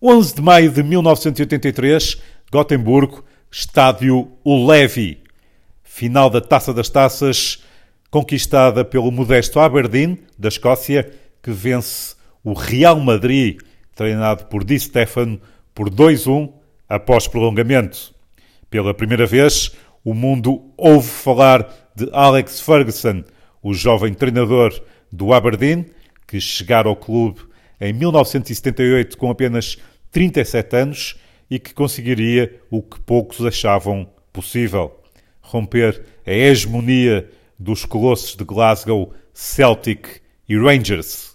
11 de maio de 1983, Gotemburgo, estádio O Levi. Final da Taça das Taças, conquistada pelo modesto Aberdeen, da Escócia, que vence o Real Madrid, treinado por Di Stefano, por 2-1 após prolongamento. Pela primeira vez, o mundo ouve falar de Alex Ferguson, o jovem treinador do Aberdeen, que chegara ao clube em 1978 com apenas 37 anos e que conseguiria o que poucos achavam possível: romper a hegemonia dos colossos de Glasgow, Celtic e Rangers.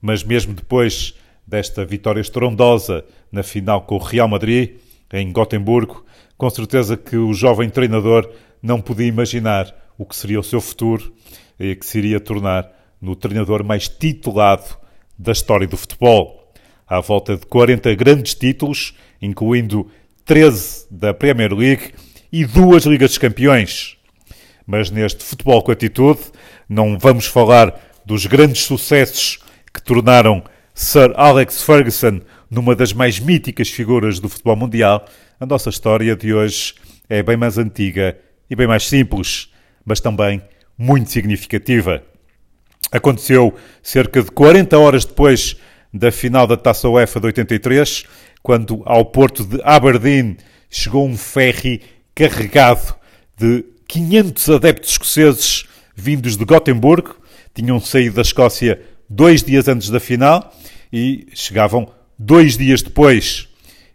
Mas mesmo depois desta vitória estrondosa na final com o Real Madrid, em Gotemburgo, com certeza que o jovem treinador não podia imaginar o que seria o seu futuro e que se iria tornar no treinador mais titulado da história do futebol. À volta de 40 grandes títulos, incluindo 13 da Premier League e duas Ligas dos Campeões. Mas neste futebol com atitude, não vamos falar dos grandes sucessos que tornaram Sir Alex Ferguson numa das mais míticas figuras do futebol mundial. A nossa história de hoje é bem mais antiga e bem mais simples, mas também muito significativa. Aconteceu cerca de 40 horas depois da final da Taça UEFA de 83, quando ao porto de Aberdeen chegou um ferry carregado de 500 adeptos escoceses vindos de Gotemburgo. Tinham saído da Escócia dois dias antes da final e chegavam dois dias depois.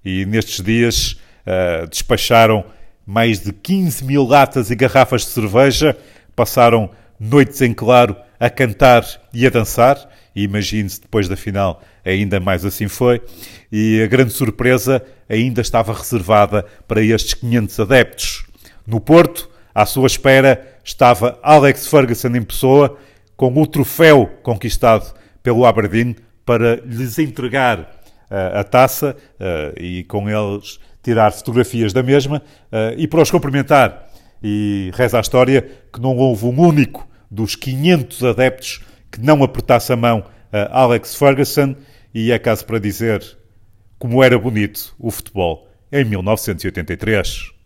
E nestes dias uh, despacharam mais de 15 mil latas e garrafas de cerveja, passaram noites em claro a cantar e a dançar, e imagine-se depois da final ainda mais assim foi, e a grande surpresa ainda estava reservada para estes 500 adeptos. No Porto, à sua espera, estava Alex Ferguson em pessoa, com o troféu conquistado pelo Aberdeen para lhes entregar uh, a taça uh, e com eles tirar fotografias da mesma uh, e para os cumprimentar. E reza a história que não houve um único dos 500 adeptos que não apertasse a mão a Alex Ferguson e é caso para dizer como era bonito o futebol em 1983.